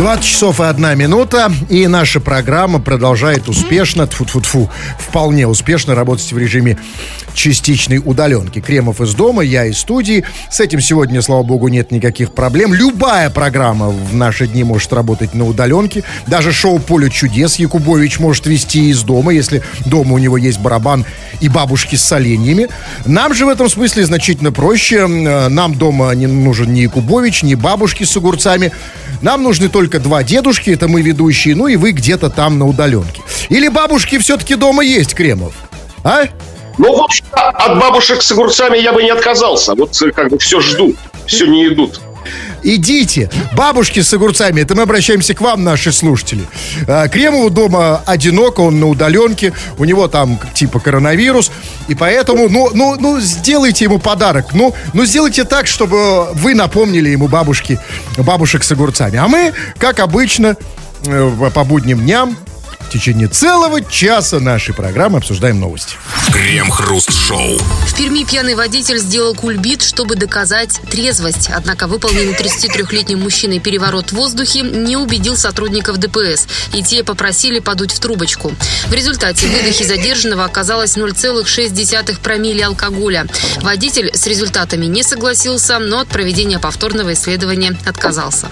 20 часов и одна минута, и наша программа продолжает успешно, тфу тфу тфу вполне успешно работать в режиме частичной удаленки. Кремов из дома, я из студии. С этим сегодня, слава богу, нет никаких проблем. Любая программа в наши дни может работать на удаленке. Даже шоу «Поле чудес» Якубович может вести из дома, если дома у него есть барабан и бабушки с соленьями. Нам же в этом смысле значительно проще. Нам дома не нужен ни Якубович, ни бабушки с огурцами. Нам нужны только два дедушки, это мы ведущие, ну и вы где-то там на удаленке. Или бабушки все-таки дома есть, Кремов? А? Ну, в общем, от бабушек с огурцами я бы не отказался. Вот э, как бы все ждут, все не идут. Идите, бабушки с огурцами, это мы обращаемся к вам, наши слушатели. А, Кремову дома одиноко, он на удаленке, у него там типа коронавирус, и поэтому, ну, ну, ну, сделайте ему подарок, ну, ну, сделайте так, чтобы вы напомнили ему бабушки, бабушек с огурцами. А мы, как обычно, э, по будним дням в течение целого часа нашей программы обсуждаем новости. Крем-хруст-шоу. В Перми пьяный водитель сделал кульбит, чтобы доказать трезвость. Однако выполненный 33-летним мужчиной переворот в воздухе не убедил сотрудников ДПС. И те попросили подуть в трубочку. В результате в выдохе задержанного оказалось 0,6 промилле алкоголя. Водитель с результатами не согласился, но от проведения повторного исследования отказался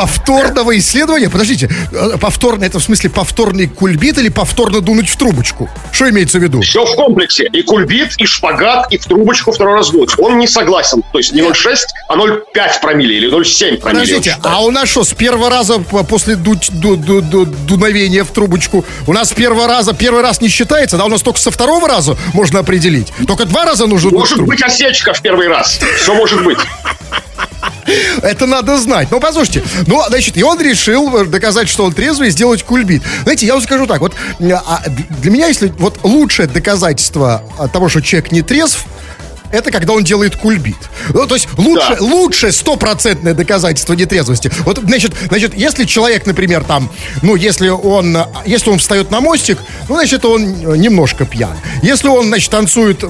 повторного исследования? Подождите, э, повторно, это в смысле повторный кульбит или повторно дунуть в трубочку? Что имеется в виду? Все в комплексе. И кульбит, и шпагат, и в трубочку второй раз дуть. Он не согласен. То есть не 0,6, а 0,5 промилле или 0,7 промилле. Подождите, а у нас что, с первого раза после дуть, ду, ду, ду, дуновения в трубочку, у нас с первого раза, первый раз не считается, да? У нас только со второго раза можно определить. Только два раза нужно Может быть осечка в первый раз. Все может быть. Это надо знать. Ну, послушайте, ну, значит, и он решил доказать, что он трезвый, и сделать кульбит. Знаете, я вам скажу так, вот а, для меня, если вот лучшее доказательство того, что человек не трезв, это когда он делает кульбит. Ну, то есть лучше, да. лучше стопроцентное доказательство нетрезвости. Вот, значит, значит, если человек, например, там, ну, если он, если он встает на мостик, ну, значит, он немножко пьян. Если он, значит, танцует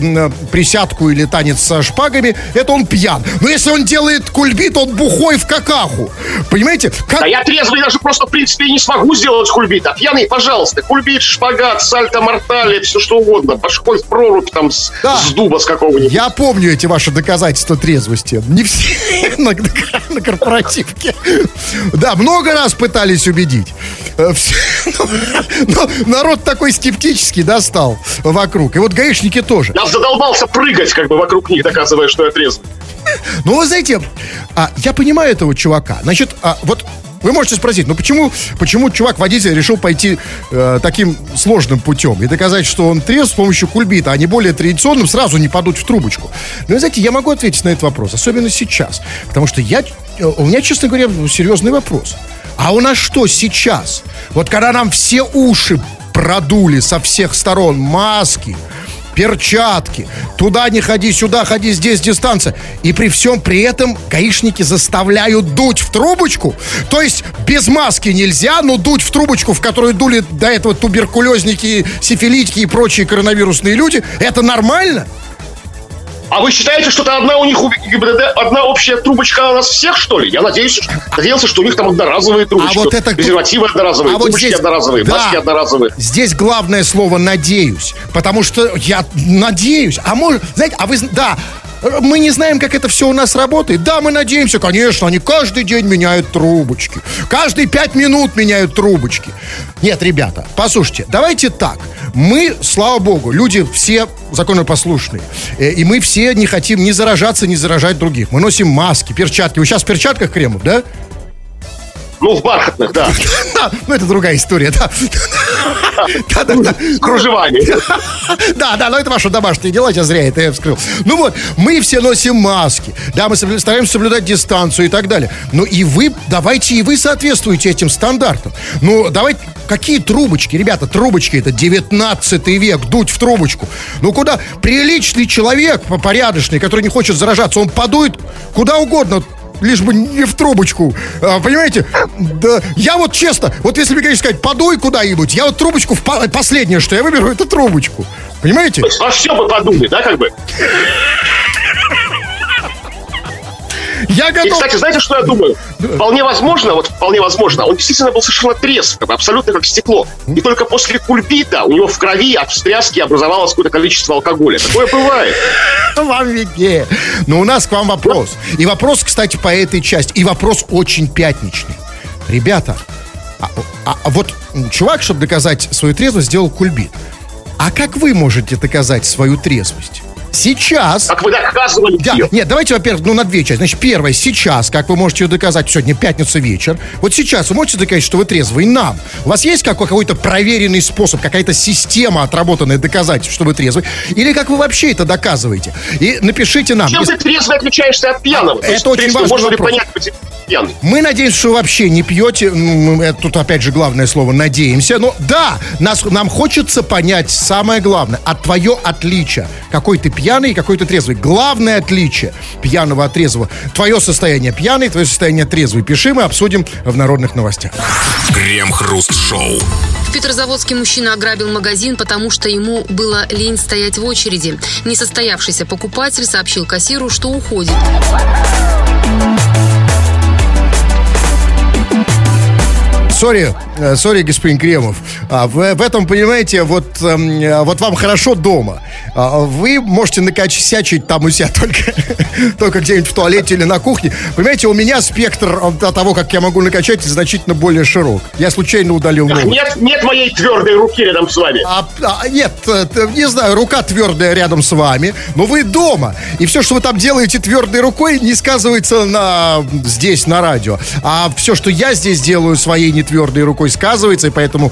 присядку или танец со шпагами, это он пьян. Но если он делает кульбит, он бухой в какаху. Понимаете? Как... Да я трезвый даже просто, в принципе, не смогу сделать кульбит. А пьяный, пожалуйста, кульбит, шпагат, сальто, мортали, все что угодно. Пошколь в прорубь там с, да. с дуба с какого-нибудь. Я помню эти ваши доказательства трезвости. Не все на, на корпоративке. Да, много раз пытались убедить. Э, но народ такой скептический достал вокруг. И вот гаишники тоже. Я задолбался прыгать как бы вокруг них, доказывая, что я трезвый. Ну, вы знаете, а, я понимаю этого чувака. Значит, а, вот вы можете спросить, ну почему, почему чувак-водитель решил пойти э, таким сложным путем и доказать, что он трезв с помощью кульбита, а не более традиционным, сразу не подуть в трубочку? Ну, знаете, я могу ответить на этот вопрос, особенно сейчас. Потому что я, э, у меня, честно говоря, серьезный вопрос. А у нас что сейчас? Вот когда нам все уши продули со всех сторон, маски, перчатки. Туда не ходи, сюда ходи, здесь дистанция. И при всем при этом гаишники заставляют дуть в трубочку. То есть без маски нельзя, но дуть в трубочку, в которую дули до этого туберкулезники, сифилитики и прочие коронавирусные люди, это нормально? А вы считаете, что это одна у них ГИБДД, одна общая трубочка у нас всех, что ли? Я надеюсь, надеялся, что у них там одноразовые трубочки. А вот это... Презервативы одноразовые, а вот трубочки здесь... одноразовые, да. маски одноразовые. Здесь главное слово «надеюсь». Потому что я надеюсь. А может, знаете, а вы, да, мы не знаем, как это все у нас работает. Да, мы надеемся, конечно, они каждый день меняют трубочки. Каждые пять минут меняют трубочки. Нет, ребята, послушайте, давайте так. Мы, слава богу, люди все законопослушные. Э, и мы все не хотим ни заражаться, ни заражать других. Мы носим маски, перчатки. Вы сейчас в перчатках, Кремов, да? Ну, в бархатных, да. Ну, это другая история, да. Да, да, да. Но это ваше домашнее дело, я зря это я вскрыл. Ну вот, мы все носим маски, да, мы стараемся соблюдать дистанцию и так далее. Ну и вы, давайте и вы соответствуете этим стандартам. Ну, давайте, какие трубочки, ребята, трубочки, это 19 век, дуть в трубочку. Ну куда приличный человек, порядочный, который не хочет заражаться, он подует куда угодно, лишь бы не в трубочку. А, понимаете? Да, я вот честно, вот если мне, конечно, сказать, подуй куда-нибудь, я вот трубочку, в по- последнее, что я выберу, это трубочку. Понимаете? Во все бы подули, да, как бы? Я готов. И, кстати, знаете, что я думаю? Вполне возможно, вот вполне возможно, он действительно был совершенно трезв, абсолютно как стекло. И только после кульбита у него в крови от встряски образовалось какое-то количество алкоголя. Такое бывает. Вам виднее. Но у нас к вам вопрос. И вопрос, кстати, по этой части. И вопрос очень пятничный. Ребята, а, а, а вот чувак, чтобы доказать свою трезвость, сделал кульбит. А как вы можете доказать свою трезвость? Сейчас. Как вы доказывали. Да, нет, давайте, во-первых, ну, на две части. Значит, первое, сейчас, как вы можете ее доказать, сегодня пятница вечер. Вот сейчас вы можете доказать, что вы трезвый нам. У вас есть какой-то проверенный способ, какая-то система отработанная доказать, что вы трезвый? Или как вы вообще это доказываете? И напишите нам. Чем если... ты трезвый отличаешься от пьяного? Это есть, очень принципе, важный можно вопрос. понять, пьяный? Мы надеемся, что вы вообще не пьете. Тут опять же главное слово «надеемся». Но да, нас, нам хочется понять самое главное. А твое отличие. Какой ты пьяный и какой ты трезвый. Главное отличие пьяного от трезвого. Твое состояние пьяный, твое состояние трезвый. Пиши, мы обсудим в народных новостях. Крем-хруст-шоу. В Петрозаводске мужчина ограбил магазин, потому что ему было лень стоять в очереди. Несостоявшийся покупатель сообщил кассиру, что уходит. Sorry, э, sorry, господин Кремов. А, в, в этом, понимаете, вот, эм, вот вам хорошо дома. А, вы можете накосячить там у себя только, только где-нибудь в туалете или на кухне. Понимаете, у меня спектр того, как я могу накосячить, значительно более широк. Я случайно удалил ногу. Нет, нет моей твердой руки рядом с вами. А, а, нет, э, не знаю, рука твердая рядом с вами, но вы дома. И все, что вы там делаете твердой рукой, не сказывается на, здесь, на радио. А все, что я здесь делаю своей не твердой рукой сказывается, и поэтому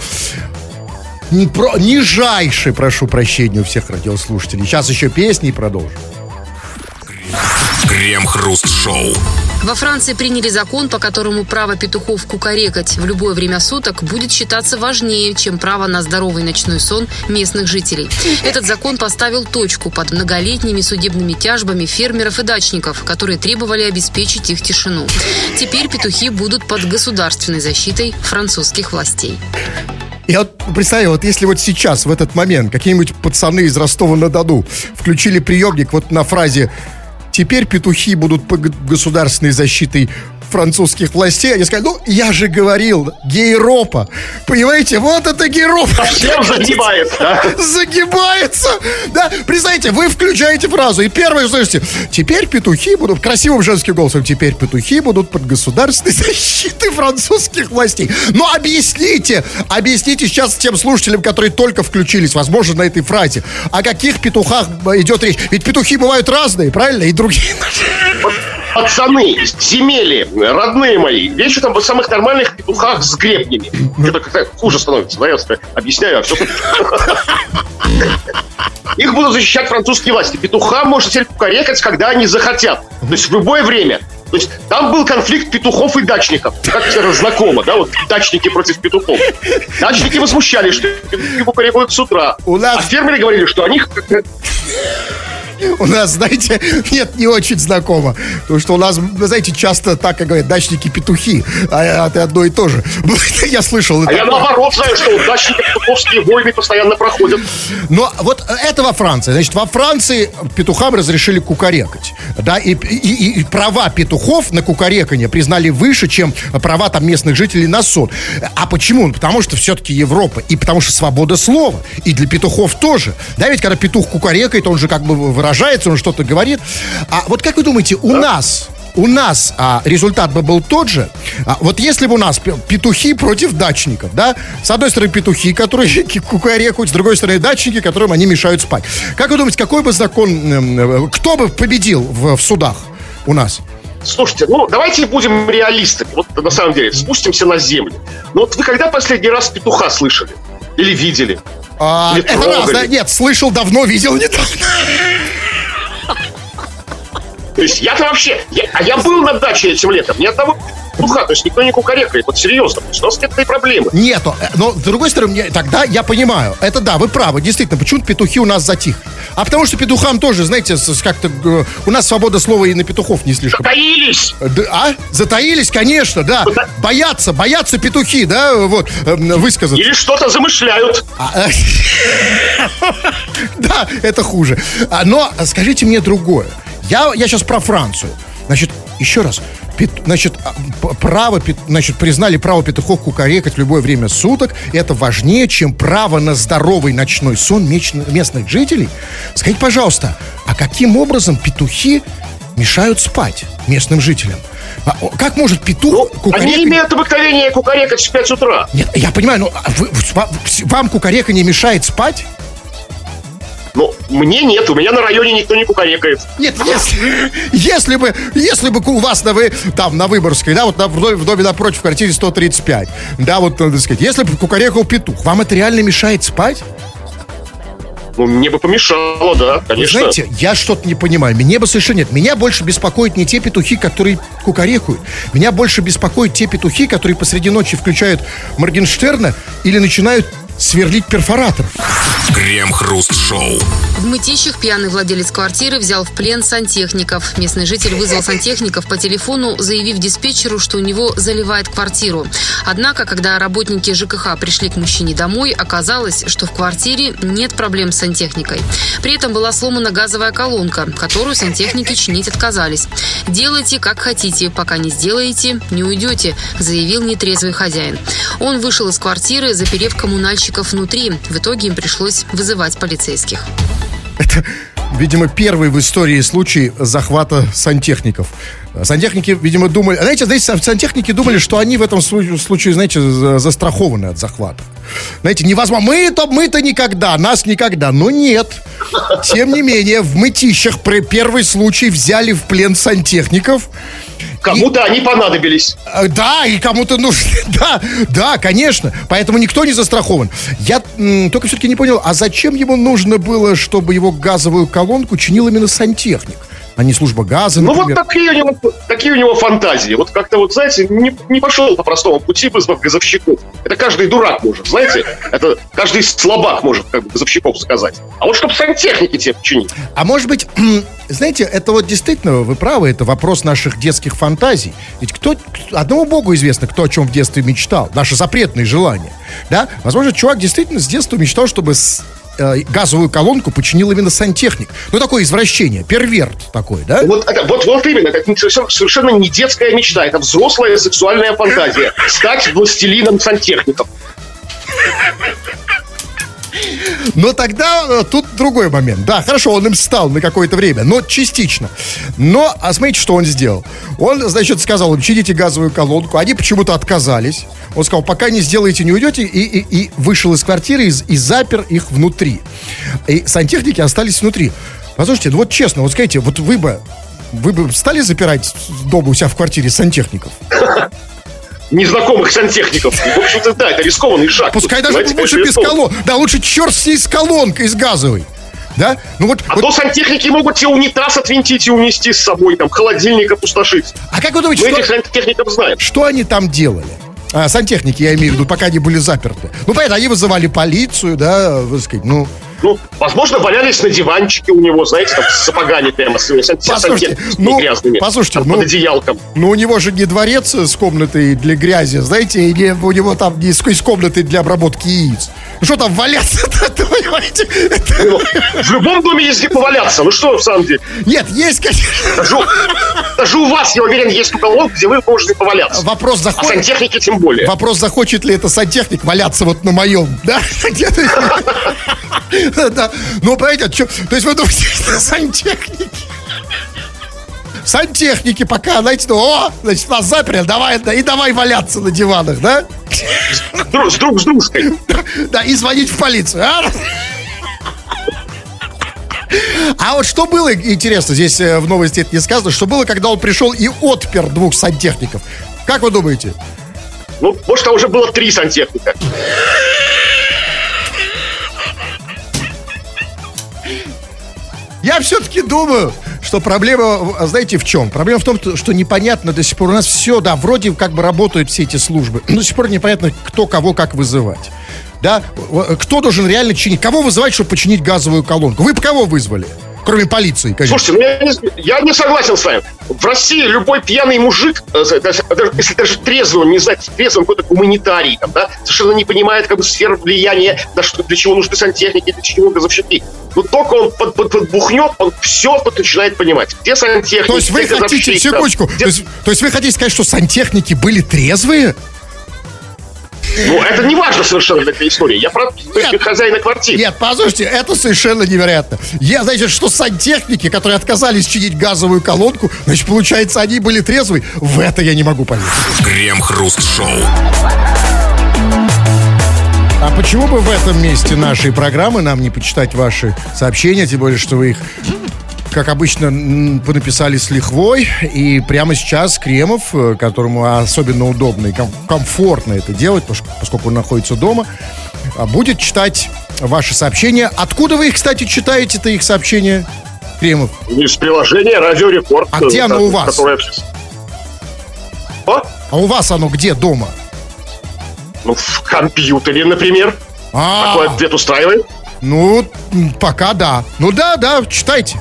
не про, нижайше прошу прощения у всех радиослушателей. Сейчас еще песни и продолжим. Крем-хруст-шоу. Во Франции приняли закон, по которому право петухов кукарекать в любое время суток будет считаться важнее, чем право на здоровый ночной сон местных жителей. Этот закон поставил точку под многолетними судебными тяжбами фермеров и дачников, которые требовали обеспечить их тишину. Теперь петухи будут под государственной защитой французских властей. Я вот представляю, вот если вот сейчас, в этот момент, какие-нибудь пацаны из Ростова-на-Дону включили приемник вот на фразе «Теперь петухи будут под государственной защитой французских властей, они сказали, ну, я же говорил, гейропа. Понимаете, вот это гейропа. Совсем загибается, да? Загибается. Да, представьте, вы включаете фразу, и первое, слышите, теперь петухи будут, красивым женским голосом, теперь петухи будут под государственной защитой французских властей. Но объясните, объясните сейчас тем слушателям, которые только включились, возможно, на этой фразе, о каких петухах идет речь. Ведь петухи бывают разные, правильно? И другие. Пацаны, земели, родные мои, вещи там в самых нормальных петухах с гребнями. Что-то как-то хуже становится, да, я объясняю, а все их будут защищать французские власти. Петуха можно теперь кукарекать, когда они захотят. То есть в любое время. То есть там был конфликт петухов и дачников. Как это знакомо, да? Вот дачники против петухов. Дачники возмущались, что петухи кукарекают с утра. У нас... А фермеры говорили, что они у нас, знаете, нет, не очень знакомо. Потому что у нас, знаете, часто так, как говорят, дачники-петухи. А это одно и то же. Я слышал. А я наоборот знаю, что дачники петуховские войны постоянно проходят. Но вот это во Франции. Значит, во Франции петухам разрешили кукарекать. Да, и, и, и права петухов на кукарекание признали выше, чем права там местных жителей на сон. А почему? Потому что все-таки Европа. И потому что свобода слова. И для петухов тоже. Да, ведь когда петух кукарекает, он же как бы выражается, он что-то говорит. А вот как вы думаете, у да? нас у нас а, результат бы был тот же. А, вот если бы у нас петухи против дачников, да, с одной стороны петухи, которые кукарекают, с другой стороны дачники, которым они мешают спать. Как вы думаете, какой бы закон, кто бы победил в, в судах у нас? Слушайте, ну давайте будем реалистами. Вот на самом деле, спустимся на землю. Ну вот вы когда последний раз петуха слышали? Или видели? А, Или это раз, да? Нет, слышал давно, видел недавно. То есть я-то вообще... Я, а я был на даче этим летом. Ни одного петуха, то есть никто не кукарекает. Вот серьезно. У нас нет этой проблемы. Нету. Э, но, с другой стороны, тогда я понимаю. Это да, вы правы. Действительно, почему петухи у нас затихли? А потому что петухам тоже, знаете, как-то... У нас свобода слова и на петухов не слишком. Затаились! А? Затаились, конечно, да. За... Боятся, боятся петухи, да, вот, эм, высказать. Или что-то замышляют. А, э, да, это хуже. А, но скажите мне другое. Я, я сейчас про Францию. Значит, еще раз, пет, значит, а, право, пет, значит, признали право петухов кукарекать в любое время суток. Это важнее, чем право на здоровый ночной сон местных жителей. Скажите, пожалуйста, а каким образом петухи мешают спать местным жителям? А, как может петух ну, кукарекать? Они имеют обыкновение кукарекать в 5 утра. Нет, я понимаю, но вы, вам кукарека не мешает спать? Ну, мне нет, у меня на районе никто не кукарекает. Нет, если, если бы, если бы у вас на вы, там, на Выборгской, да, вот на, в, доме, в доме напротив, в квартире 135, да, вот, надо сказать, если бы кукарекал петух, вам это реально мешает спать? Ну, мне бы помешало, да, конечно. Вы знаете, я что-то не понимаю. Мне бы совершенно нет. Меня больше беспокоят не те петухи, которые кукарекают. Меня больше беспокоят те петухи, которые посреди ночи включают Моргенштерна или начинают сверлить перфоратор. Крем-хруст-шоу. В Мытищах пьяный владелец квартиры взял в плен сантехников. Местный житель вызвал сантехников по телефону, заявив диспетчеру, что у него заливает квартиру. Однако, когда работники ЖКХ пришли к мужчине домой, оказалось, что в квартире нет проблем с сантехникой. При этом была сломана газовая колонка, которую сантехники чинить отказались. «Делайте, как хотите, пока не сделаете, не уйдете», заявил нетрезвый хозяин. Он вышел из квартиры, заперев коммунальщика заказчиков внутри. В итоге им пришлось вызывать полицейских. Это, видимо, первый в истории случай захвата сантехников. Сантехники, видимо, думали... Знаете, знаете, сантехники думали, что они в этом случае, знаете, застрахованы от захвата. Знаете, невозможно. Мы-то, мы-то никогда, нас никогда. Но нет. Тем не менее, в мытищах при первый случай взяли в плен сантехников. Кому-то и... они понадобились. Э, да, и кому-то нужны. Да, да, конечно. Поэтому никто не застрахован. Я м, только все-таки не понял, а зачем ему нужно было, чтобы его газовую колонку чинил именно сантехник? А не служба газа, например. Ну вот такие у него, такие у него фантазии. Вот как-то вот, знаете, не, не пошел по простому пути, вызвав газовщиков. Это каждый дурак может, знаете. Это каждый слабак может как бы газовщиков сказать. А вот чтобы сантехники тебе починить. А может быть, знаете, это вот действительно, вы правы, это вопрос наших детских фантазий. Ведь кто, одному богу известно, кто о чем в детстве мечтал. Наши запретные желания. Да? Возможно, чувак действительно с детства мечтал, чтобы э, газовую колонку починил именно сантехник. Ну, такое извращение, перверт такой, да? Вот, это, вот, вот именно, как совершенно, совершенно не детская мечта, это взрослая сексуальная фантазия. Стать властелином сантехников. Но тогда э, тут другой момент. Да, хорошо, он им стал на какое-то время, но частично. Но, а смотрите, что он сделал. Он, значит, сказал им, чините газовую колонку. Они почему-то отказались. Он сказал, пока не сделаете, не уйдете. И, и, и вышел из квартиры и, и запер их внутри. И сантехники остались внутри. Послушайте, ну вот честно, вот скажите, вот вы бы, вы бы стали запирать дома у себя в квартире сантехников? Незнакомых сантехников. В общем-то, да, это рискованный шаг. Пускай даже лучше без колонки. Да, лучше черт с ней с колонкой, из газовой. Да? Ну вот, а вот... то сантехники могут тебе унитаз отвинтить и унести с собой, там, холодильник опустошить. А как вы думаете, Мы что... этих сантехников знаем. Что они там делали? А, сантехники, я имею в виду, пока они были заперты. Ну, понятно, они вызывали полицию, да, вы сказать, ну... Ну, возможно, валялись на диванчике у него, знаете, там с сапогами прямо, с, послушайте, ну, грязными. Послушайте, ну, под одеялком. Ну, у него же не дворец с комнатой для грязи, знаете, и не, у него там не из комнаты для обработки яиц. Ну, что там валяться-то, понимаете? В любом доме есть где поваляться, ну что, в самом деле? Нет, есть, конечно. Даже, даже у вас, я уверен, есть уголок, где вы можете поваляться. Вопрос захочет... А сантехники тем более. Вопрос, захочет ли это сантехник валяться вот на моем, да? Да. Ну, понимаете, то есть вы думаете, что сантехники? Сантехники пока, знаете, ну, о, значит, нас заперли, давай, и давай валяться на диванах, да? С, друг с дружкой. Да, и звонить в полицию, а? А вот что было, интересно, здесь э, в новости это не сказано, что было, когда он пришел и отпер двух сантехников? Как вы думаете? Ну, может, там уже было три сантехника. Я все-таки думаю, что проблема, знаете, в чем? Проблема в том, что непонятно до сих пор у нас все, да, вроде как бы работают все эти службы, но до сих пор непонятно, кто кого как вызывать. Да, кто должен реально чинить? Кого вызывать, чтобы починить газовую колонку? Вы кого вызвали? Кроме полиции, конечно. Слушайте, ну я не, я не согласен с вами. В России любой пьяный мужик, э, даже- если даже трезвый, не знает, трезвый какой-то гуманитарий, там, да, совершенно не понимает как бы сфер влияния, да, что, для чего нужны сантехники, для чего газовщики. Но только он под, под, подбухнет, он все тут начинает понимать. Где сантехники, То есть вы хотите, секундочку, где- то есть, то есть вы хотите сказать, что сантехники были трезвые? Ну, это не важно совершенно для этой истории. Я про Нет. хозяина квартиры. Нет, послушайте, это совершенно невероятно. Я, значит, что сантехники, которые отказались чинить газовую колонку, значит, получается, они были трезвые. В это я не могу поверить. Крем-хруст-шоу. А почему бы в этом месте нашей программы нам не почитать ваши сообщения, тем более, что вы их, как обычно, понаписали с лихвой, и прямо сейчас Кремов, э, которому особенно удобно и ком- комфортно это делать, пос- поскольку он находится дома, а, будет читать ваши сообщения. Откуда вы их, кстати, читаете-то их сообщения, Кремов? Из приложения Радио Рекорд. А где оно у вас? которое- О, А у вас оно где дома? ну, в компьютере, например. А, Такой ответ устраивает. ну, пока да. Ну да, да, читайте.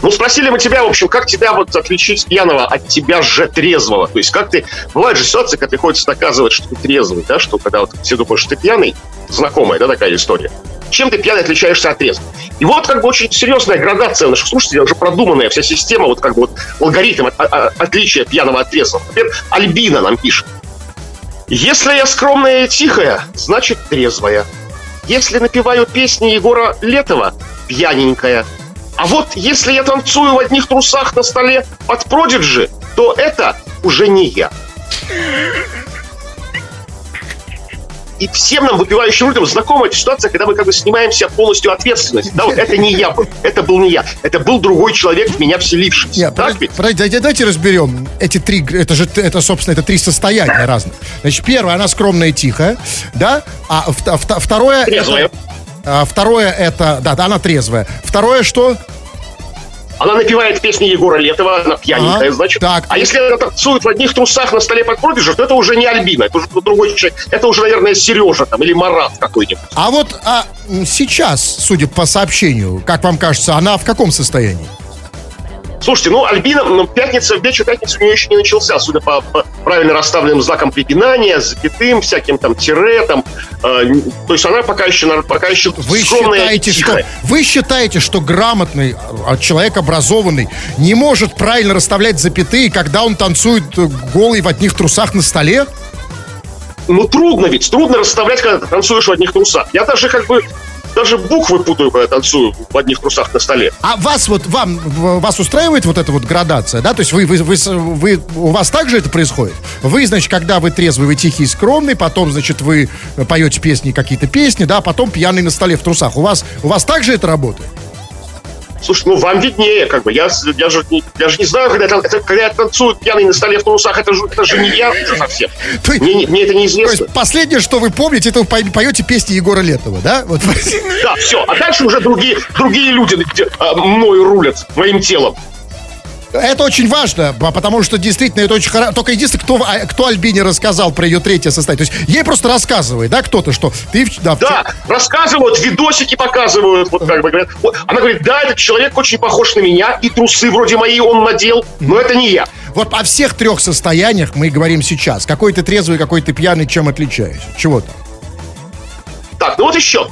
Ну, спросили мы тебя, в общем, как тебя вот отличить пьяного от тебя же трезвого? То есть, как ты... Бывают же ситуации, когда приходится доказывать, что ты трезвый, да, что когда вот все думают, что ты пьяный, знакомая, да, такая история. Чем ты пьяный отличаешься от трезвого? И вот как бы очень серьезная градация наших слушателей, уже продуманная вся система, вот как бы вот алгоритм от- от- отличия пьяного от трезвого. Например, Альбина нам пишет. Если я скромная и тихая, значит трезвая. Если напеваю песни Егора Летова, пьяненькая. А вот если я танцую в одних трусах на столе под Продиджи, то это уже не я. И всем нам, выпивающим людям, знакома эта ситуация, когда мы как бы снимаем себя полностью ответственность. Да, вот это не я был, это был не я, это был другой человек, в меня вселившийся. Нет, так ведь? давайте, давайте разберем эти три, это же, это, собственно, это три состояния разных. Значит, первое, она скромная и тихая, да, а вт- второе... Трезвая. это- а, второе это, да, да, она трезвая. Второе что? Она напевает песни Егора Летова, она пьяненькая, Ага, значит. так. А если она танцует в одних трусах на столе под Продиджи, то это уже не Альбина, это уже другой человек. Это уже, наверное, Сережа там или Марат какой-нибудь. А вот а, сейчас, судя по сообщению, как вам кажется, она в каком состоянии? Слушайте, ну, Альбина, ну, пятница, вечер пятницы у нее еще не начался, судя по, по правильно расставленным знакам препинания, запятым, всяким там тире, там, э, то есть она пока еще, пока еще Вы скромная считаете, что вы считаете, что грамотный а, человек образованный не может правильно расставлять запятые, когда он танцует э, голый в одних трусах на столе? Ну, трудно ведь, трудно расставлять, когда ты танцуешь в одних трусах. Я даже как бы, даже буквы путаю, когда танцую в одних трусах на столе. А вас вот вам вас устраивает вот эта вот градация, да? То есть вы, вы, вы, вы- у вас также это происходит? Вы, значит, когда вы трезвый, вы тихий и скромный, потом, значит, вы поете песни, какие-то песни, да, потом пьяный на столе в трусах. У вас у вас также это работает? Слушай, ну вам виднее, как бы. Я, я, же, не, я же не знаю, когда, это, когда я танцую пьяный на столе в трусах, это же, это же не я уже совсем. То Мне, не- мне это То неизвестно. есть последнее, что вы помните, это вы поете песни Егора Летова, да? Вот. Да, все. А дальше уже другие, другие люди где, а, мною рулят, моим телом. Это очень важно, потому что действительно это очень хорошо. Только единственное, кто, а, кто Альбине рассказал про ее третье состояние. То есть ей просто рассказывает, да, кто-то, что ты... Да, в- Да, рассказывают, видосики показывают, вот как бы говорят. Вот, Она говорит, да, этот человек очень похож на меня, и трусы вроде мои он надел, но это не я. Вот о всех трех состояниях мы говорим сейчас. Какой ты трезвый, какой ты пьяный, чем отличаешься? Чего там? Так, ну вот еще.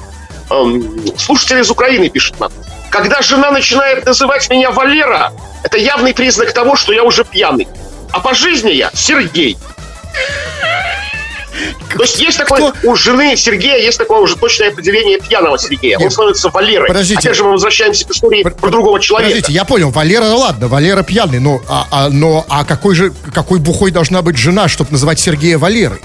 Эм, слушатель из Украины пишет нам. Когда жена начинает называть меня Валера, это явный признак того, что я уже пьяный. А по жизни я Сергей. То есть есть такое, у жены Сергея есть такое уже точное определение пьяного Сергея. Он Нет. становится Валерой. Подождите. Опять же мы возвращаемся к истории Пр- про другого человека. Подождите, я понял, Валера, ну ладно, Валера пьяный, но, а, а- но а какой же, какой бухой должна быть жена, чтобы называть Сергея Валерой?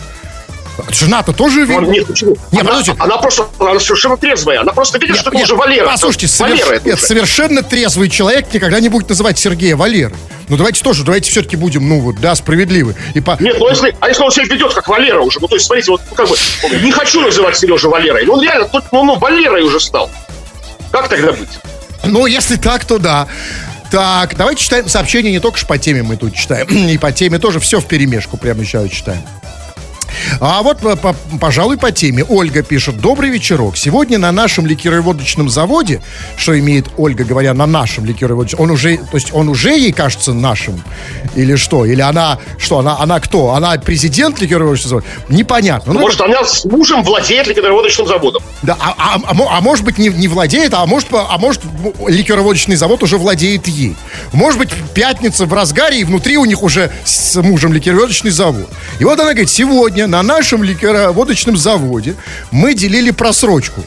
Жена-то тоже... Он- видно- Нет, почему? Не, она, подождите. она просто она совершенно трезвая. Она просто видит, Нет, что это нет, уже Валера. Послушайте, Валера соверш- это нет, уже. совершенно трезвый человек никогда не будет называть Сергея Валерой. Ну давайте тоже, давайте все-таки будем, ну вот, да, справедливы. И по... Нет, ну если, а если он себя ведет как Валера уже, ну то есть, смотрите, вот ну, как бы, не хочу называть Сережу Валерой, он реально, тут, ну, ну, Валерой уже стал. Как тогда быть? Ну, если так, то да. Так, давайте читаем сообщения не только ж по теме мы тут читаем, и по теме тоже все в перемешку прямо сейчас читаем. А вот, по- по- пожалуй, по теме. Ольга пишет. Добрый вечерок. Сегодня на нашем ликероводочном заводе, что имеет Ольга, говоря, на нашем ликероводочном, он уже, то есть он уже ей кажется нашим? Или что? Или она, что, она, она кто? Она президент ликероводочного завода? Непонятно. Ну, Может, она с мужем владеет ликероводочным заводом. да, а, а- а а может быть не, не владеет, а может, а может м, ликероводочный завод уже владеет ей. Может быть пятница в разгаре и внутри у них уже с мужем ликероводочный завод. И вот она говорит, сегодня на нашем ликероводочном заводе мы делили просрочку.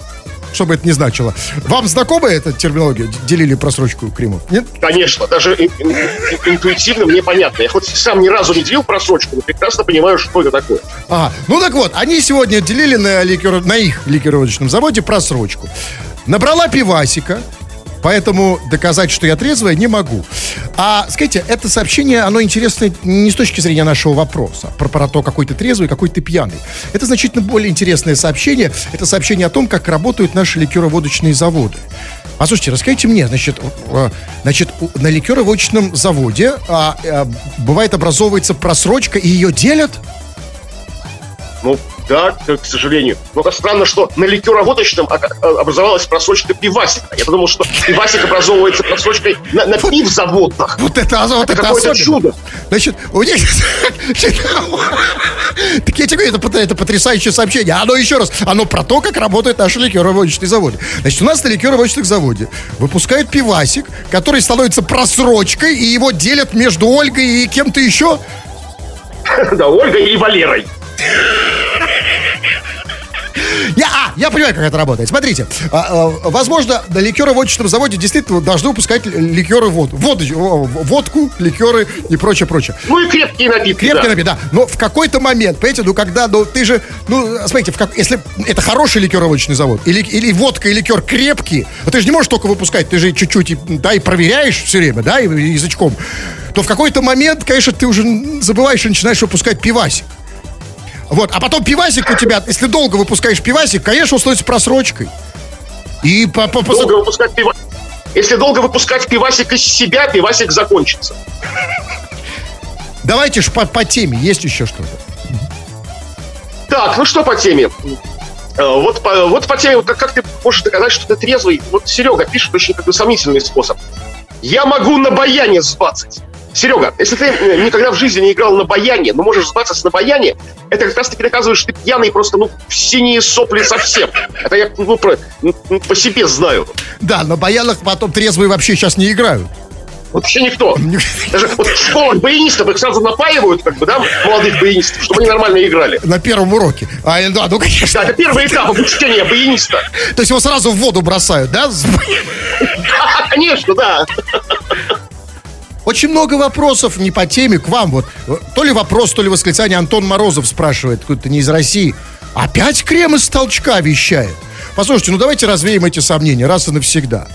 Что бы это ни значило. Вам знакома эта терминология? Делили просрочку Кримов? Нет? Конечно, даже ин- ин- ин- интуитивно мне понятно. Я хоть сам ни разу не делил просрочку, но прекрасно понимаю, что это такое. Ага. Ну так вот, они сегодня делили на, ликер... на их ликероводочном заводе просрочку. Набрала пивасика, поэтому доказать, что я трезвая, не могу. А, скажите, это сообщение, оно интересно не с точки зрения нашего вопроса, про, про то, какой ты трезвый, какой ты пьяный. Это значительно более интересное сообщение. Это сообщение о том, как работают наши ликероводочные заводы. А слушайте, расскажите мне, значит, значит, на ликероводочном заводе а, э, бывает образовывается просрочка, и ее делят? Ну, да, к к сожалению. Но это странно, что на ликероводочном а- а- образовалась просрочка пивасика. Я подумал, что пивасик образовывается просрочкой на, на пивзаводах. Вот это, вот это, какое-то особенно. чудо. Значит, у них... Так я тебе это, это потрясающее сообщение. Оно еще раз, оно про то, как работают наши ликероводочные заводы. Значит, у нас на ликероводочных заводе выпускают пивасик, который становится просрочкой, и его делят между Ольгой и кем-то еще. Да, Ольгой и Валерой. Я, а, я понимаю, как это работает. Смотрите, а, а, возможно, на ликероводочном заводе действительно должны выпускать ликеры воду. Воду, водку, ликеры и прочее, прочее. Ну и крепкие напитки. Крепкий да. напиток, да. Но в какой-то момент, понимаете, ну когда, ну ты же, ну, смотрите, в как, если это хороший ликероводочный завод, или, или водка и ликер крепкий, а ты же не можешь только выпускать, ты же чуть-чуть, да, и проверяешь все время, да, и, и язычком, то в какой-то момент, конечно, ты уже забываешь и начинаешь выпускать пивасик. Вот, а потом пивасик у тебя, если долго выпускаешь пивасик, конечно, он становится просрочкой. И по, по, по- Долго выпускать пиво. Если долго выпускать пивасик из себя, пивасик закончится. давайте ж по, по теме, есть еще что-то. Так, ну что по теме? Э, Вот по, вот по теме, как, как ты можешь доказать, что ты трезвый? Вот Серега пишет очень как бы сомнительный способ. Я могу на баяне сбацать. Серега, если ты э, никогда в жизни не играл на баяне, но можешь сбацать на баяне, это как раз таки доказывает, что ты пьяный просто, ну, в синие сопли совсем. Это я, ну, про- ну, по себе знаю. Да, на баянах потом трезвые вообще сейчас не играют. Вообще никто. Даже вот в школах баянистов их сразу напаивают, как бы, да, молодых баянистов, чтобы они нормально играли. На первом уроке. А, да, ну, конечно. Да, это первый этап обучения баяниста. То есть его сразу в воду бросают, Да, конечно, да. Очень много вопросов не по теме к вам. Вот то ли вопрос, то ли восклицание Антон Морозов спрашивает, какой-то не из России. Опять крем из толчка вещает. Послушайте, ну давайте развеем эти сомнения раз и навсегда.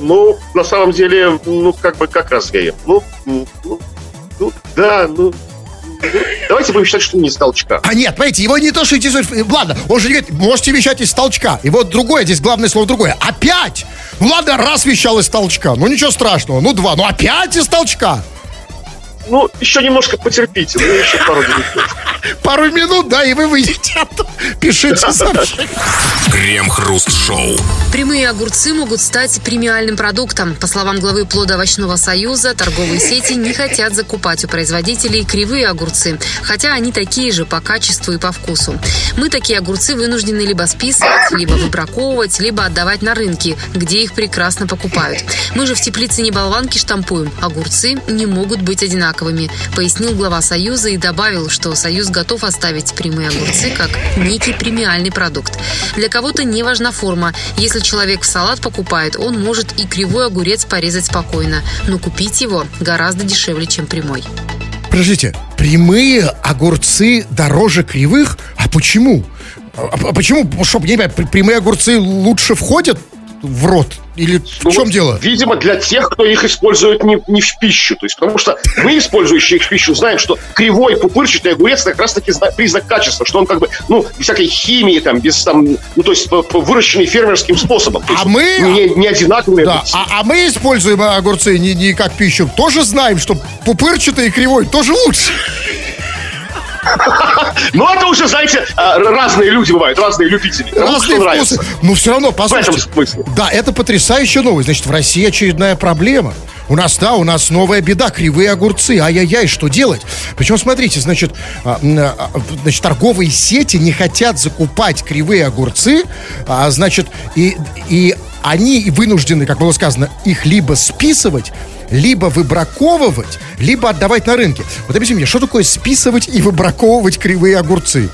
Ну, на самом деле, ну, как бы, как развеем? Ну, ну, ну, да, ну, давайте будем считать, что не с толчка. А нет, понимаете, его не то, что интересует. э, Ладно, он же говорит, можете вещать из толчка. И вот другое, здесь главное слово другое. Опять! Ну ладно, раз вещал из толчка. Ну ничего страшного. Ну два. Ну опять из толчка. Ну, еще немножко потерпите, ну, еще пару минут. Пару минут, да, и вы выйдете оттуда. Пишите сообщение. Крем-хруст-шоу. Прямые огурцы могут стать премиальным продуктом. По словам главы плодоовощного союза, торговые сети не хотят закупать у производителей кривые огурцы, хотя они такие же по качеству и по вкусу. Мы такие огурцы вынуждены либо списывать, либо выбраковывать, либо отдавать на рынки, где их прекрасно покупают. Мы же в теплице не болванки штампуем. Огурцы не могут быть одинаковыми, пояснил глава союза и добавил, что союз готов оставить прямые огурцы как некий премиальный продукт. Для кого-то не важна форма. Если человек в салат покупает, он может и кривой огурец порезать спокойно, но купить его гораздо дешевле, чем прямой. Подождите, прямые огурцы дороже кривых? А почему? А, а почему, что, я не прямые огурцы лучше входят в рот? Или в Ну, чем вот, дело? Видимо, для тех, кто их использует не, не в пищу. То есть, потому что мы, использующие их в пищу, знаем, что кривой пупырчатый огурец как раз-таки зна- признак качества, что он как бы, ну, без всякой химии, там, без там, ну, то есть, выращенный фермерским способом. То А есть, мы- Не, не одинаковые. Да, а, а мы используем огурцы не, не как пищу. Тоже знаем, что пупырчатый и кривой тоже лучше. Ну, это уже, знаете, а, разные люди бывают, разные любители. Разные вкусы. Но все равно, В послушайте. этом смысле. Да, это потрясающая новость. Значит, в России очередная проблема. У нас, да, у нас новая беда, кривые огурцы. Ай-яй-яй, что делать? Причем, смотрите, значит, а, а, значит, торговые сети не хотят закупать кривые огурцы, значит, и, и они вынуждены, как было сказано, их либо списывать, либо выбраковывать, либо отдавать на рынке. Вот объясни мне, что такое списывать и выбраковывать кривые огурцы?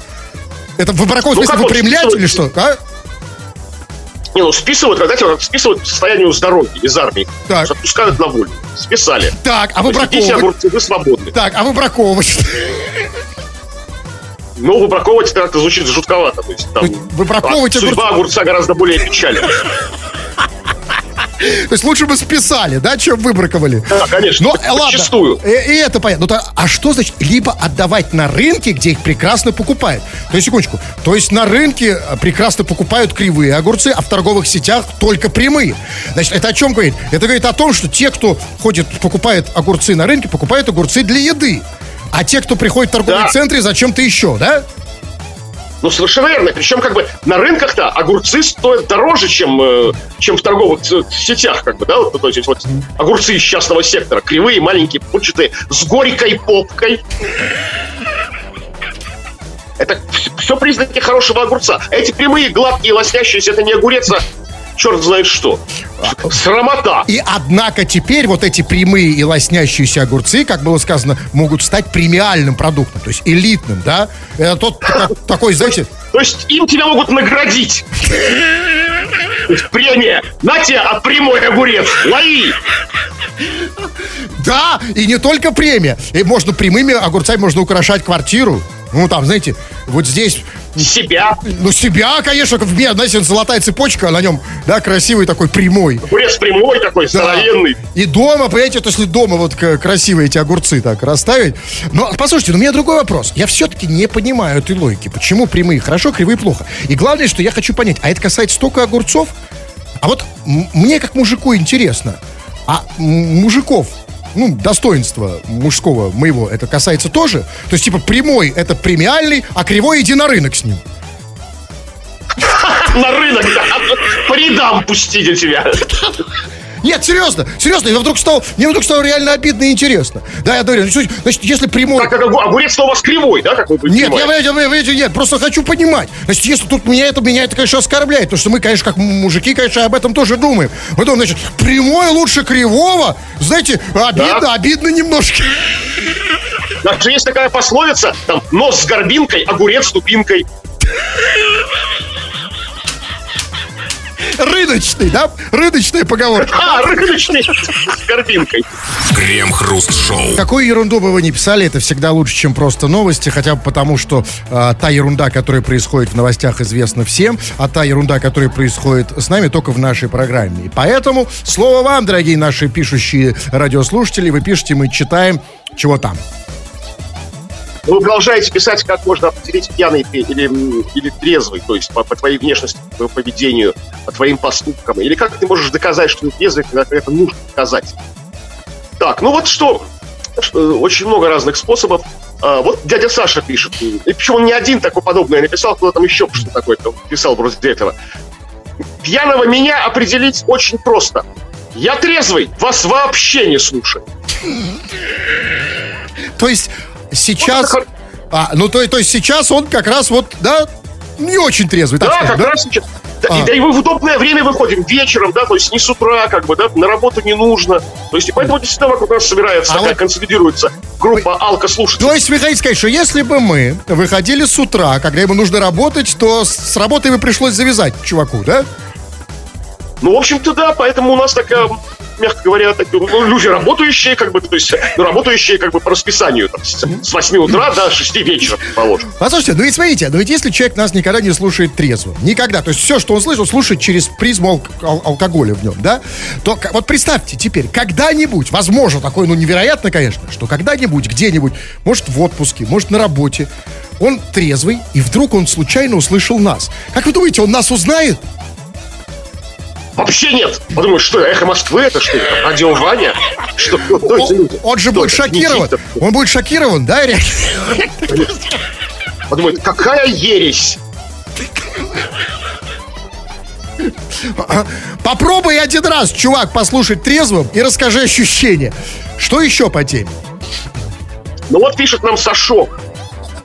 Это выбраковывать, Ну, в смысле, выпрямлять списывать? или что? А? Не, ну списывают, когда тебя списывают по состоянию здоровья из армии. Так. Отпускают на волю. Списали. Так, а выбраковывать? огурцы, вы свободны. Так, а выбраковывать? Но выбраковывать это как-то звучит жутковато. То есть, там, выбраковывать а судьба огурца гораздо более печальная. То есть лучше бы списали, да, чем выбраковали. Да, конечно, Но, э, ладно, подчистую. и, и это понятно. Ну, то- а что значит либо отдавать на рынке, где их прекрасно покупают? То есть, секундочку, то есть на рынке э, прекрасно покупают кривые огурцы, а в торговых сетях только прямые. Значит, это о чем говорит? Это говорит о том, что те, кто ходит, покупает огурцы на рынке, покупают огурцы для еды. А те, кто приходит в торговые Да. центры, зачем-то еще, да? Ну, совершенно верно. Причем, как бы, на рынках-то огурцы стоят дороже, чем, э, чем в торговых ц- сетях, как бы, да? Вот, то есть, вот огурцы из частного сектора. Кривые, маленькие, пупчатые, с горькой попкой. Это все признаки хорошего огурца. Эти прямые, гладкие, лоснящиеся, это не огурец, а черт знает что. Срамота. И однако теперь вот эти прямые и лоснящиеся огурцы, как было сказано, могут стать премиальным продуктом, то есть элитным, да? Это тот та- такой, знаете, То есть им тебя могут наградить. Премия. На тебе, а прямой огурец. Лови. да, и не только премия. И можно прямыми огурцами можно украшать квартиру. Ну, там, знаете, вот здесь, Себя. ну, себя, конечно, в меня, знаете, золотая цепочка, на нем, да, красивый такой прямой. Огурец прямой такой, Да. здоровенный. И дома, понимаете, вот если дома вот красивые эти огурцы так расставить. Но, послушайте, ну, у меня другой вопрос. Я все-таки не понимаю этой логики. Почему прямые хорошо, кривые плохо? И главное, что я хочу понять, а это касается только огурцов? А вот мне, как мужику, интересно, а мужиков, ну, достоинства мужского моего, это касается тоже? То есть, типа, прямой это премиальный, а кривой иди на рынок с ним. На рынок, да. По рядам пустите тебя. Нет, серьезно, серьезно, я вдруг стал, мне вдруг стало реально обидно и интересно. Да, я говорю, значит, значит, если прямой... Так как огу- огурец у вас кривой, да, как вы Нет, я, я, я, я- нет, просто хочу понимать. Значит, если тут меня это, меня это, конечно, оскорбляет, потому что мы, конечно, как мужики, конечно, об этом тоже думаем. Мы думаем, значит, прямой лучше кривого. Знаете, обидно, Да. обидно немножко. Даже есть такая пословица, там, нос с горбинкой, огурец с тупинкой. Рыночный, да? Рыночная поговорка. А, рыночный с горбинкой. Крем-хруст-шоу. Какую ерунду бы вы ни писали, это всегда лучше, чем просто новости, хотя бы потому, что а, та ерунда, которая происходит в новостях, известна всем, а та ерунда, которая происходит с нами, только в нашей программе. И поэтому слово вам, дорогие наши пишущие радиослушатели, вы пишете, мы читаем, чего там. Вы продолжаете писать, как можно определить пьяный или, или трезвый, то есть по, по твоей внешности, по твоему поведению, по твоим поступкам. Или как ты можешь доказать, что ты трезвый, когда это нужно доказать. Так, ну вот что, очень много разных способов. А, вот дядя Саша пишет, и причем он не один такой подобное написал, кто там еще что такое писал вроде этого. Пьяного меня определить очень просто. Я трезвый, вас вообще не слушаю. То есть сейчас... А, ну, то, то есть сейчас он как раз вот, да, не очень трезвый, так Да, сказать, как да? раз сейчас. Да, А. и, да и мы в удобное время выходим вечером, да, то есть не с утра, как бы, да, на работу не нужно. То есть и поэтому действительно вокруг нас собирается, А такая вот- консолидируется группа алкослушателей. То есть вы хотите сказать, что если бы мы выходили с утра, когда ему нужно работать, то с, с работой бы пришлось завязать чуваку, да? Ну, в общем-то, да, поэтому у нас такая, мягко говоря, так, ну, люди работающие, как бы, то есть, ну, работающие, как бы, по расписанию, там, с, с 8 утра до 6 вечера, положим. Послушайте, ну ведь смотрите, ну ведь если человек нас никогда не слушает трезво, никогда, то есть все, что он слышит, он слушает через призму алк- ал- алкоголя в нем, да, то вот представьте теперь, когда-нибудь, возможно, такое, ну невероятно, конечно, что когда-нибудь, где-нибудь, может в отпуске, может на работе, он трезвый, и вдруг он случайно услышал нас. Как вы думаете, он нас узнает? Вообще нет. Подумаю, что эхо Москвы это что? Это радио Ваня? Что? Кто люди? Он же будет шокирован. Он будет шокирован, да, Ирек? Подумает, какая ересь. Попробуй один раз, чувак, послушать трезвым и расскажи ощущения. Что еще по теме? Ну вот пишет нам Сашок.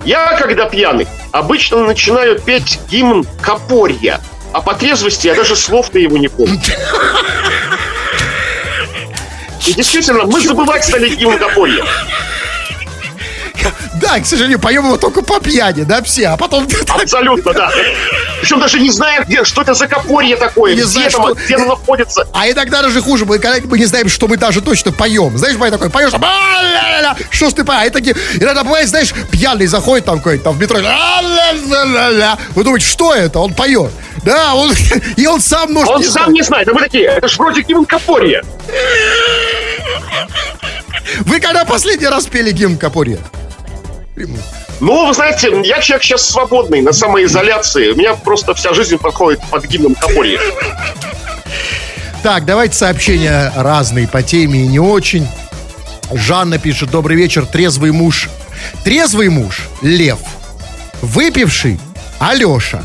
Я, когда пьяный, обычно начинаю петь гимн Копорья. А по трезвости я даже слов-то его не помню. И действительно, мы забывать стали гимн Копорья. Да, к сожалению, поем его только по пьяни, да, все, а потом... Абсолютно, да. Причем даже не знаем, где, что это за Копорье такое, Не где, знаю, там, что- где оно находится. А иногда даже хуже, мы, когда мы не знаем, что мы даже точно поем. Знаешь, бывает такой, поешь, «А-ля-ля-ля», что ж ты поешь? А такие, иногда бывает, знаешь, пьяный заходит там какой-то там в метро, «А-ля-ля-ля». вы думаете, что это? Он поет. Да, он, и он сам может Он не сам знать. не знает, а мы такие, это ж вроде гимн Копорья. Вы когда последний раз пели гимн Капорья? Ну, вы знаете, я человек сейчас свободный, на самоизоляции. У меня просто вся жизнь проходит под гимном Копорья. Так, давайте сообщения разные по теме и не очень. Жанна пишет, добрый вечер, трезвый муж. Трезвый муж – Лев. Выпивший – Алеша.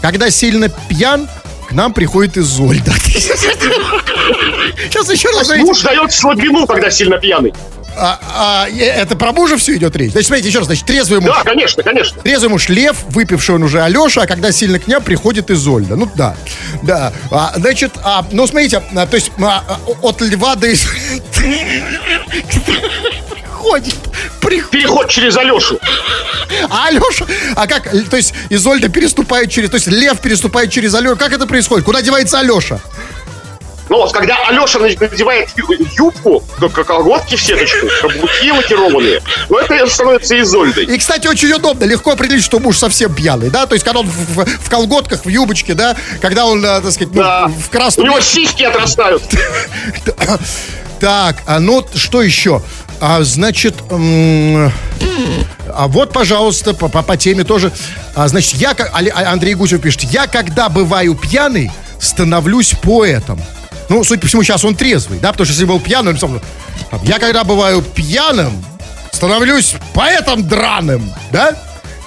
Когда сильно пьян, к нам приходит Изольда. Сейчас еще раз. Муж дает слабину, когда сильно пьяный. А, а, это про мужа все идет речь? Значит, смотрите, еще раз. Значит, трезвый муж. Да, конечно, конечно. Трезвый муж Лев, выпивший он уже Алеша, а когда сильно к нему приходит Изольда. Ну да, да. А, значит, а, ну смотрите, а, то есть а, а, от Льва до Из- ходит, приходит. Переход через Алешу. А Алеша, а как, то есть Изольда переступает через, то есть Лев переступает через Алешу. Как это происходит? Куда девается Алеша? Ну вот, когда Алеша надевает юбку, к- колготки в сеточку, каблуки лакированные, ну это становится Изольдой. И, кстати, очень удобно, легко определить, что муж совсем пьяный, да? То есть, когда он в, в- в колготках, в юбочке, да? Когда он, э, так сказать, ну, Да. в У красном... него сиськи отрастают. Так, а ну что еще? А, значит, м, а вот, пожалуйста, по, по- по теме тоже. А, значит, я, как- Андрей Гусев пишет, я когда бываю пьяный, становлюсь поэтом. Ну, судя по всему, сейчас он трезвый, да, потому что если был пьяный, он я когда бываю пьяным, становлюсь поэтом драным, да?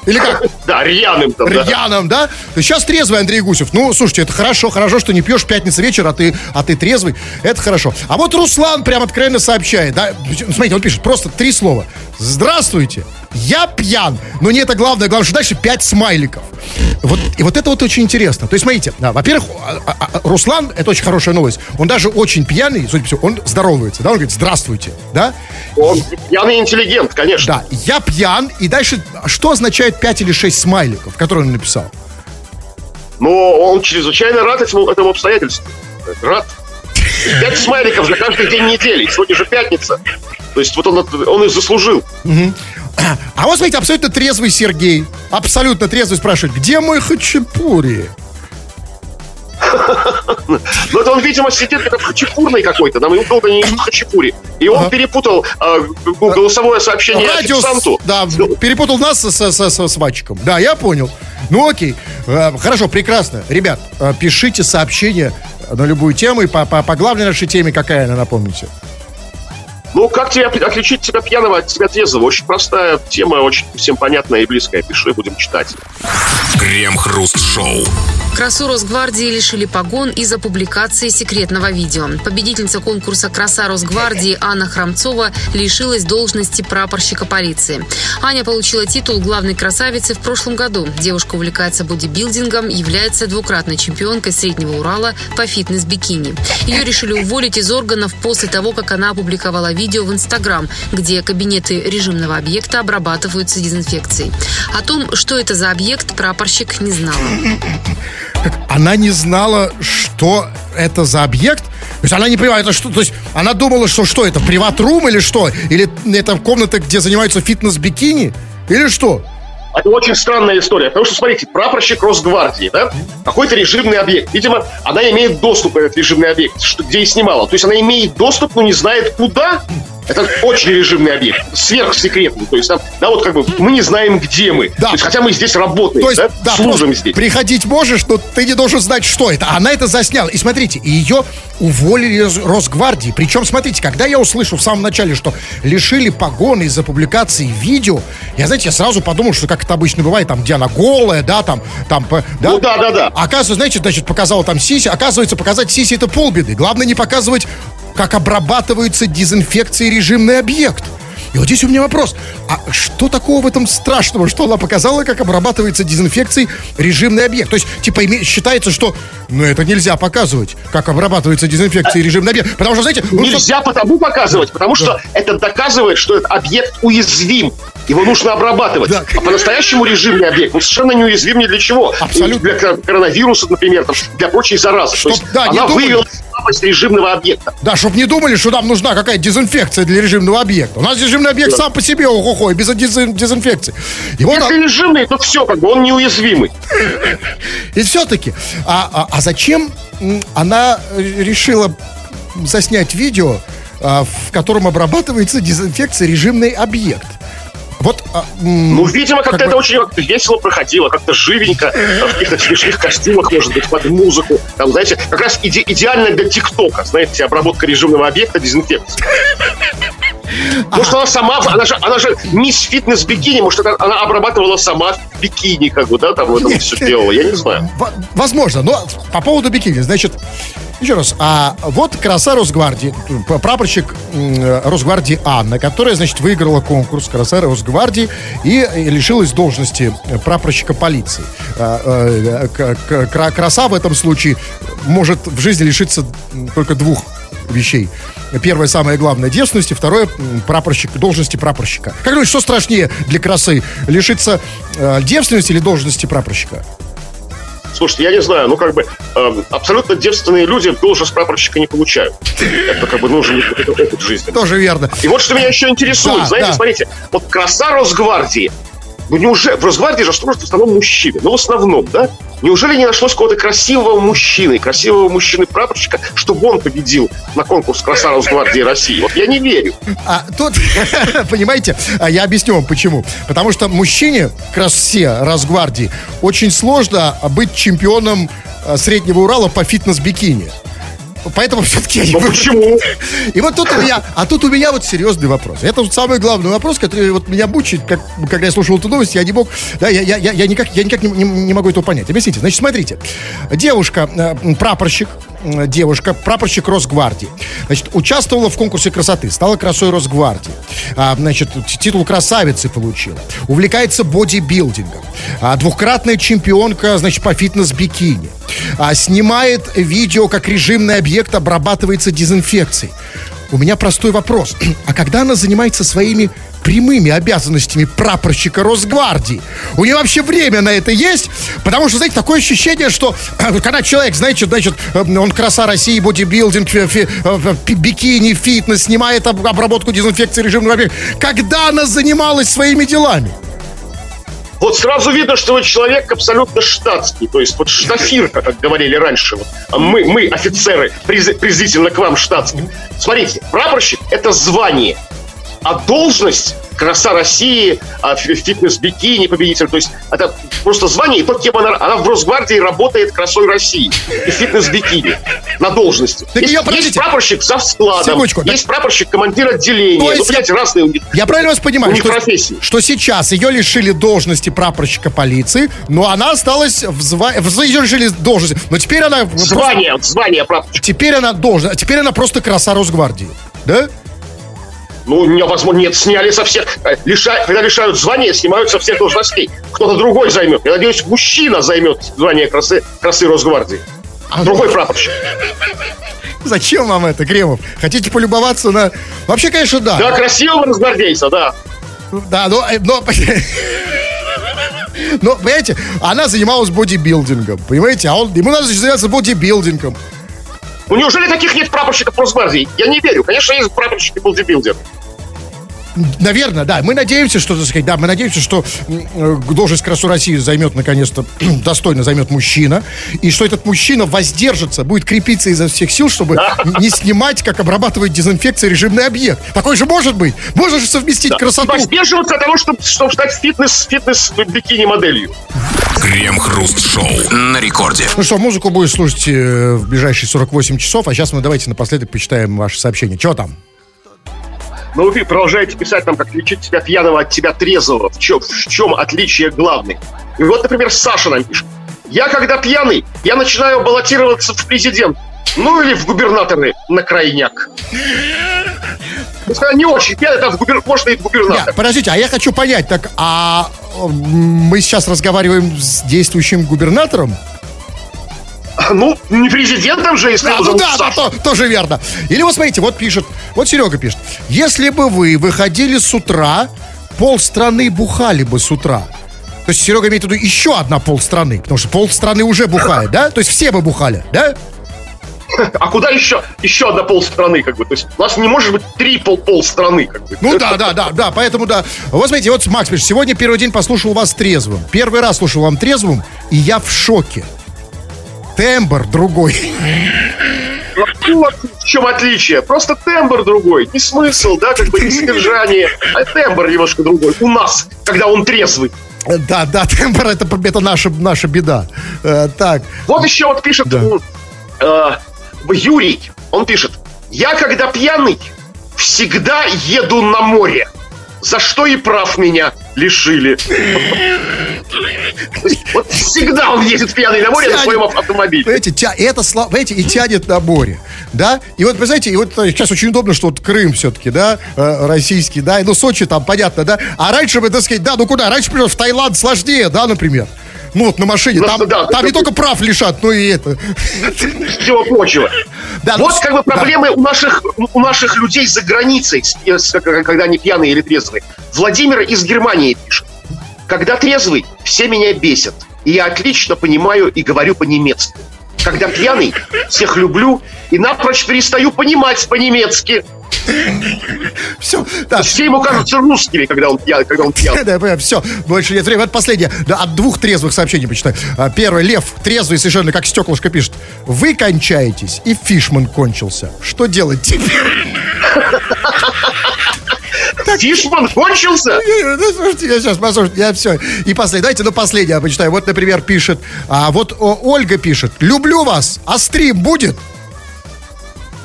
Или как? Да, рьяным там, да. Рьяным, да? Сейчас трезвый Андрей Гусев. Ну, слушайте, это хорошо, хорошо, что не пьешь пятницу вечер, а ты, а ты трезвый. Это хорошо. А вот Руслан прям откровенно сообщает, да? Смотрите, он пишет просто три слова. Здравствуйте, я пьян. Но не это главное, главное, что дальше пять смайликов. Вот, и вот это вот очень интересно. То есть, смотрите, да, во-первых, а- а- а, Руслан, это очень хорошая новость, он даже очень пьяный, судя по всему, он здоровается, да, он говорит, здравствуйте, да? Он пьяный интеллигент, конечно. Да, я пьян, и дальше, что означает 5 или 6 смайликов, которые он написал? Но он чрезвычайно рад этому, этому обстоятельству. Рад. Пять смайликов за каждый день недели. Сегодня же пятница. То есть вот он, он и заслужил. А вот, смотрите, абсолютно трезвый Сергей, абсолютно трезвый спрашивает, где мой хачапури? Но это он, видимо, сидит как хачапурный какой-то. Нам ему долго не хачапури. И он перепутал а, голосовое сообщение официанту. да, перепутал нас с, мальчиком. Да, я понял. Ну, окей. Э, Хорошо, прекрасно. Ребят, э, пишите сообщения на любую тему и по, по, по главной нашей теме, какая она, напомните. Ну, как тебе от- отличить себя пьяного от себя трезвого? Очень простая тема, очень всем понятная и близкая. Пиши, будем читать. Крем-хруст-шоу. Красу Росгвардии лишили погон из-за публикации секретного видео. Победительница конкурса «Краса Росгвардии» Анна Храмцова лишилась должности прапорщика полиции. Аня получила титул главной красавицы в прошлом году. Девушка увлекается бодибилдингом, является двукратной чемпионкой Среднего Урала по фитнес-бикини. Ее решили уволить из органов после того, как она опубликовала видео в Инстаграм, где кабинеты режимного объекта обрабатываются дезинфекцией. О том, что это за объект, прапорщик не знала. Она не знала, что это за объект. То есть она не понимает, это что, то есть она думала, что что это, приват-рум или что? Или это комната, где занимаются фитнес-бикини? Или что? Это очень странная история, потому что, смотрите, прапорщик Росгвардии, да, какой-то режимный объект. Видимо, она имеет доступ к этот режимный объект, что, где и снимала. То есть она имеет доступ, но не знает куда. Это очень режимный объект, сверхсекретный. То есть там, да, вот как бы мы не знаем, где мы. Да. То есть, хотя мы здесь работаем, То есть, да, да, служим здесь. приходить можешь, но ты не должен знать, что это. Она это засняла. И смотрите, ее уволили из Росгвардии. Причем, смотрите, когда я услышал в самом начале, что лишили погоны из-за публикации видео, я, знаете, я сразу подумал, что как это обычно бывает, там, где она голая, да, там, там, да. Ну да, да, да. Оказывается, знаете, значит, показала там сиси. Оказывается, показать сиси это полбеды. Главное не показывать, как обрабатывается дезинфекцией режимный объект. И вот здесь у меня вопрос. А что такого в этом страшного, что она показала, как обрабатывается дезинфекцией режимный объект? То есть, типа, считается, что, ну, это нельзя показывать, как обрабатывается дезинфекцией режимный объект. Потому что, знаете... ну, Нельзя потому показывать, потому что это доказывает, что этот объект уязвим. Его нужно обрабатывать. Да. А по-настоящему режимный объект, он совершенно неуязвим ни для чего. Абсолютно. Для кор- коронавируса, например, там, для прочей заразы. Чтоб, То есть да, не она вывела слабость режимного объекта. Да, чтобы не думали, что нам нужна какая-то дезинфекция для режимного объекта. У нас режимный объект сам по себе, ого без дезин- дезинфекции. Вот Если режимный, то все, как бы он неуязвимый. И все-таки, а, а, а зачем она решила заснять видео, а, в котором обрабатывается дезинфекция режимный объект? Вот, а, Ну, видимо, как-то Как бы- это очень как-то весело проходило, как-то живенько, в каких-то смешных костюмах, может быть, под музыку. Там, знаете, как раз иде- идеально для ТикТока, знаете, обработка режимного объекта, дезинфекция. Может, она сама, она же, она же мисс фитнес бикини, может, она обрабатывала сама бикини, как бы, да, там вот это все делала, я не знаю. во- возможно, но по поводу бикини, значит, еще раз, а вот краса Росгвардии, прапорщик Росгвардии Анна, которая, значит, выиграла конкурс краса Росгвардии и лишилась должности прапорщика полиции. А, кра- Краса в этом случае может в жизни лишиться только двух вещей. Первое, самое главное, девственности. Второе, прапорщик, должности прапорщика. Как думаешь, что страшнее для красы? Лишиться э, девственности или должности прапорщика? Слушайте, я не знаю, ну, как бы, эм, абсолютно девственные люди должность прапорщика не получают. Это, как бы, нужен какой-то опыт жизни. Тоже верно. И вот что меня еще интересует, Да, знаете, да. смотрите, вот краса Росгвардии. Ну неужели, в Росгвардии же служат в основном мужчины, ну в основном, да? Неужели не нашлось какого-то красивого мужчины, красивого мужчины-прапорщика, чтобы он победил на конкурс краса Росгвардии России? Вот я не верю. А тут, понимаете, а я объясню вам почему. Потому что мужчине, красе Росгвардии, очень сложно быть чемпионом а, Среднего Урала по фитнес-бикини. Поэтому все-таки я не Но выбрал. почему? И вот тут у меня, а тут у меня вот серьезный вопрос. Это вот самый главный вопрос, который вот меня мучает, как, когда я слушал эту новость, я не мог, да, я, я, я, я никак, я никак не, не- не могу этого понять. Объясните. Значит, смотрите, девушка, э, прапорщик, девушка, прапорщик Росгвардии, значит, участвовала в конкурсе красоты, стала красой Росгвардии, А, значит, титул красавицы получила, увлекается бодибилдингом, А, двухкратная чемпионка, значит, по фитнес-бикини, А, снимает видео, как режимный объект обрабатывается дезинфекцией. У меня простой вопрос. А когда она занимается своими прямыми обязанностями прапорщика Росгвардии. У нее вообще время на это есть? Потому что, знаете, такое ощущение, что когда человек, знаете, значит, э, он краса России, бодибилдинг, фи- э, бикини, фитнес, снимает об- обработку дезинфекции режимного. Когда она занималась своими делами? Вот сразу видно, что вы человек абсолютно штатский, то есть вот штафирка, как говорили раньше. Вот. А мы, мы, офицеры, презрительно к вам штатским. Смотрите, прапорщик – это звание, а должность краса России, а, фи- фитнес-бикини, победитель. То есть это просто звание, и то, кем она, она в Росгвардии работает красой России и фитнес-бикини на должности. Так есть, ее, есть прапорщик за складом, Секундочку, так- есть прапорщик командир отделения. То Ну, есть- понимаете, разные у них. Я правильно вас понимаю, что, профессии. что сейчас ее лишили должности прапорщика полиции, но она осталась в звании, ее лишили должности, но теперь она... просто- Звание, звание прапорщика. Теперь она должна, теперь она просто краса Росгвардии, да? Ну, невозможно, нет, сняли со всех. э, лиша- когда лишают звания, снимают со всех должностей. Кто-то другой займет. Я надеюсь, мужчина займет звание красы, красы Росгвардии. А Другой прапорщик. Зачем вам это, Кремов? Хотите полюбоваться на... Вообще, конечно, да. Да, красивого росгвардейца, да. Да, но... э, но... Но, понимаете, она занималась бодибилдингом, понимаете? А он, ему надо заниматься бодибилдингом. Ну, неужели таких нет прапорщиков Росгвардии? Я не верю. Конечно, есть прапорщики бодибилдер. Наверное, да. Мы надеемся, что, так сказать, да, мы надеемся, что э, должность красу России займет, наконец-то, достойно займет мужчина. И что этот мужчина воздержится, будет крепиться изо всех сил, чтобы не снимать, как обрабатывает дезинфекция режимный объект. Такой же может быть. Можно же совместить да. красоту. Воздерживаться от того, чтобы, чтобы стать фитнес, фитнес-бикини-моделью. Крем-хруст-шоу на рекорде. Ну что, музыку будет слушать э, в ближайшие 48 часов, а сейчас мы давайте напоследок почитаем ваше сообщение. Чего там? Но вы продолжаете писать нам, как лечить тебя пьяного от тебя трезвого. В чем, в чем отличие главное? И вот, например, Саша нам пишет. Я, когда пьяный, я начинаю баллотироваться в президент. Ну или в губернаторы на крайняк. Не очень пьяный, там в губер... можно и в губернатор. подождите, а я хочу понять, так, а мы сейчас разговариваем с действующим губернатором? Ну, не президентом же, если да, ну да, да, то, тоже верно. Или вот смотрите, вот пишет, вот Серега пишет. Если бы вы выходили с утра, полстраны бухали бы с утра. То есть Серега имеет в виду еще одна полстраны, потому что полстраны уже бухает, да? То есть все бы бухали, да? А куда еще? Еще одна полстраны, как бы. То есть у нас не может быть три пол полстраны, как бы. Ну да, да, да, да, поэтому да. Вот смотрите, вот Макс пишет, сегодня первый день послушал вас трезвым. Первый раз слушал вам трезвым, и я в шоке тембр другой. Вот в чем отличие. Просто тембр другой. Не смысл, да, как бы не содержание, а тембр немножко другой. У нас, когда он трезвый. Да, да, тембр это, это наша, наша беда. Э, так. Вот еще вот пишет да. э, Юрий. Он пишет. Я, когда пьяный, всегда еду на море. За что и прав меня лишили. Вот всегда он ездит пьяный на море на своем автомобиле. Понимаете, тя, это, понимаете, и тянет на море, да? И вот, вы знаете, и вот сейчас очень удобно, что вот Крым все-таки, да, э, российский, да, ну, Сочи там, понятно, да? А раньше бы, так сказать, да, ну куда? Раньше, например, в Таиланд сложнее, да, например? Ну вот на машине, ну, там, да, там не только прав лишат, но и это. Всего прочего. Да, вот ну, как бы проблемы да. у, наших, у наших людей за границей, когда они пьяные или трезвые. Владимир из Германии пишет. Когда трезвый, все меня бесят. И я отлично понимаю и говорю по-немецки. Когда пьяный, всех люблю и напрочь перестаю понимать по-немецки. Все, да. Все ему кажутся русскими, когда он пьян. Когда он пьян. Да, да, все, больше нет времени. Это последнее. Да, от двух трезвых сообщений почитаю. А, первый, Лев, трезвый совершенно, как стеклышко пишет. Вы кончаетесь, и Фишман кончился. Что делать теперь? Фишман кончился? Ну, слушайте, я сейчас, послушайте, я все. И последнее, давайте, ну, последнее я почитаю. Вот, например, пишет, а вот о, Ольга пишет, люблю вас, а стрим будет?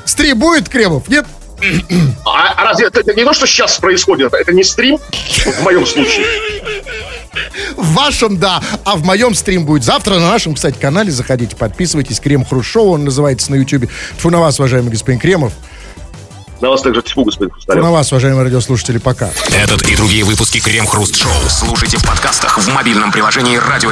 Стрим будет, Кремов? Нет? А, а разве это не то, что сейчас происходит? Это не стрим? В моем случае. В вашем, да. А в моем стрим будет завтра на нашем, кстати, канале. Заходите, подписывайтесь. Крем Хрущоу, он называется на YouTube. Фу на вас, уважаемый господин Кремов. На вас также тьфу, господин Хрусталев. На вас, уважаемые радиослушатели, пока. Этот и другие выпуски Крем Хруст Шоу слушайте в подкастах в мобильном приложении Радио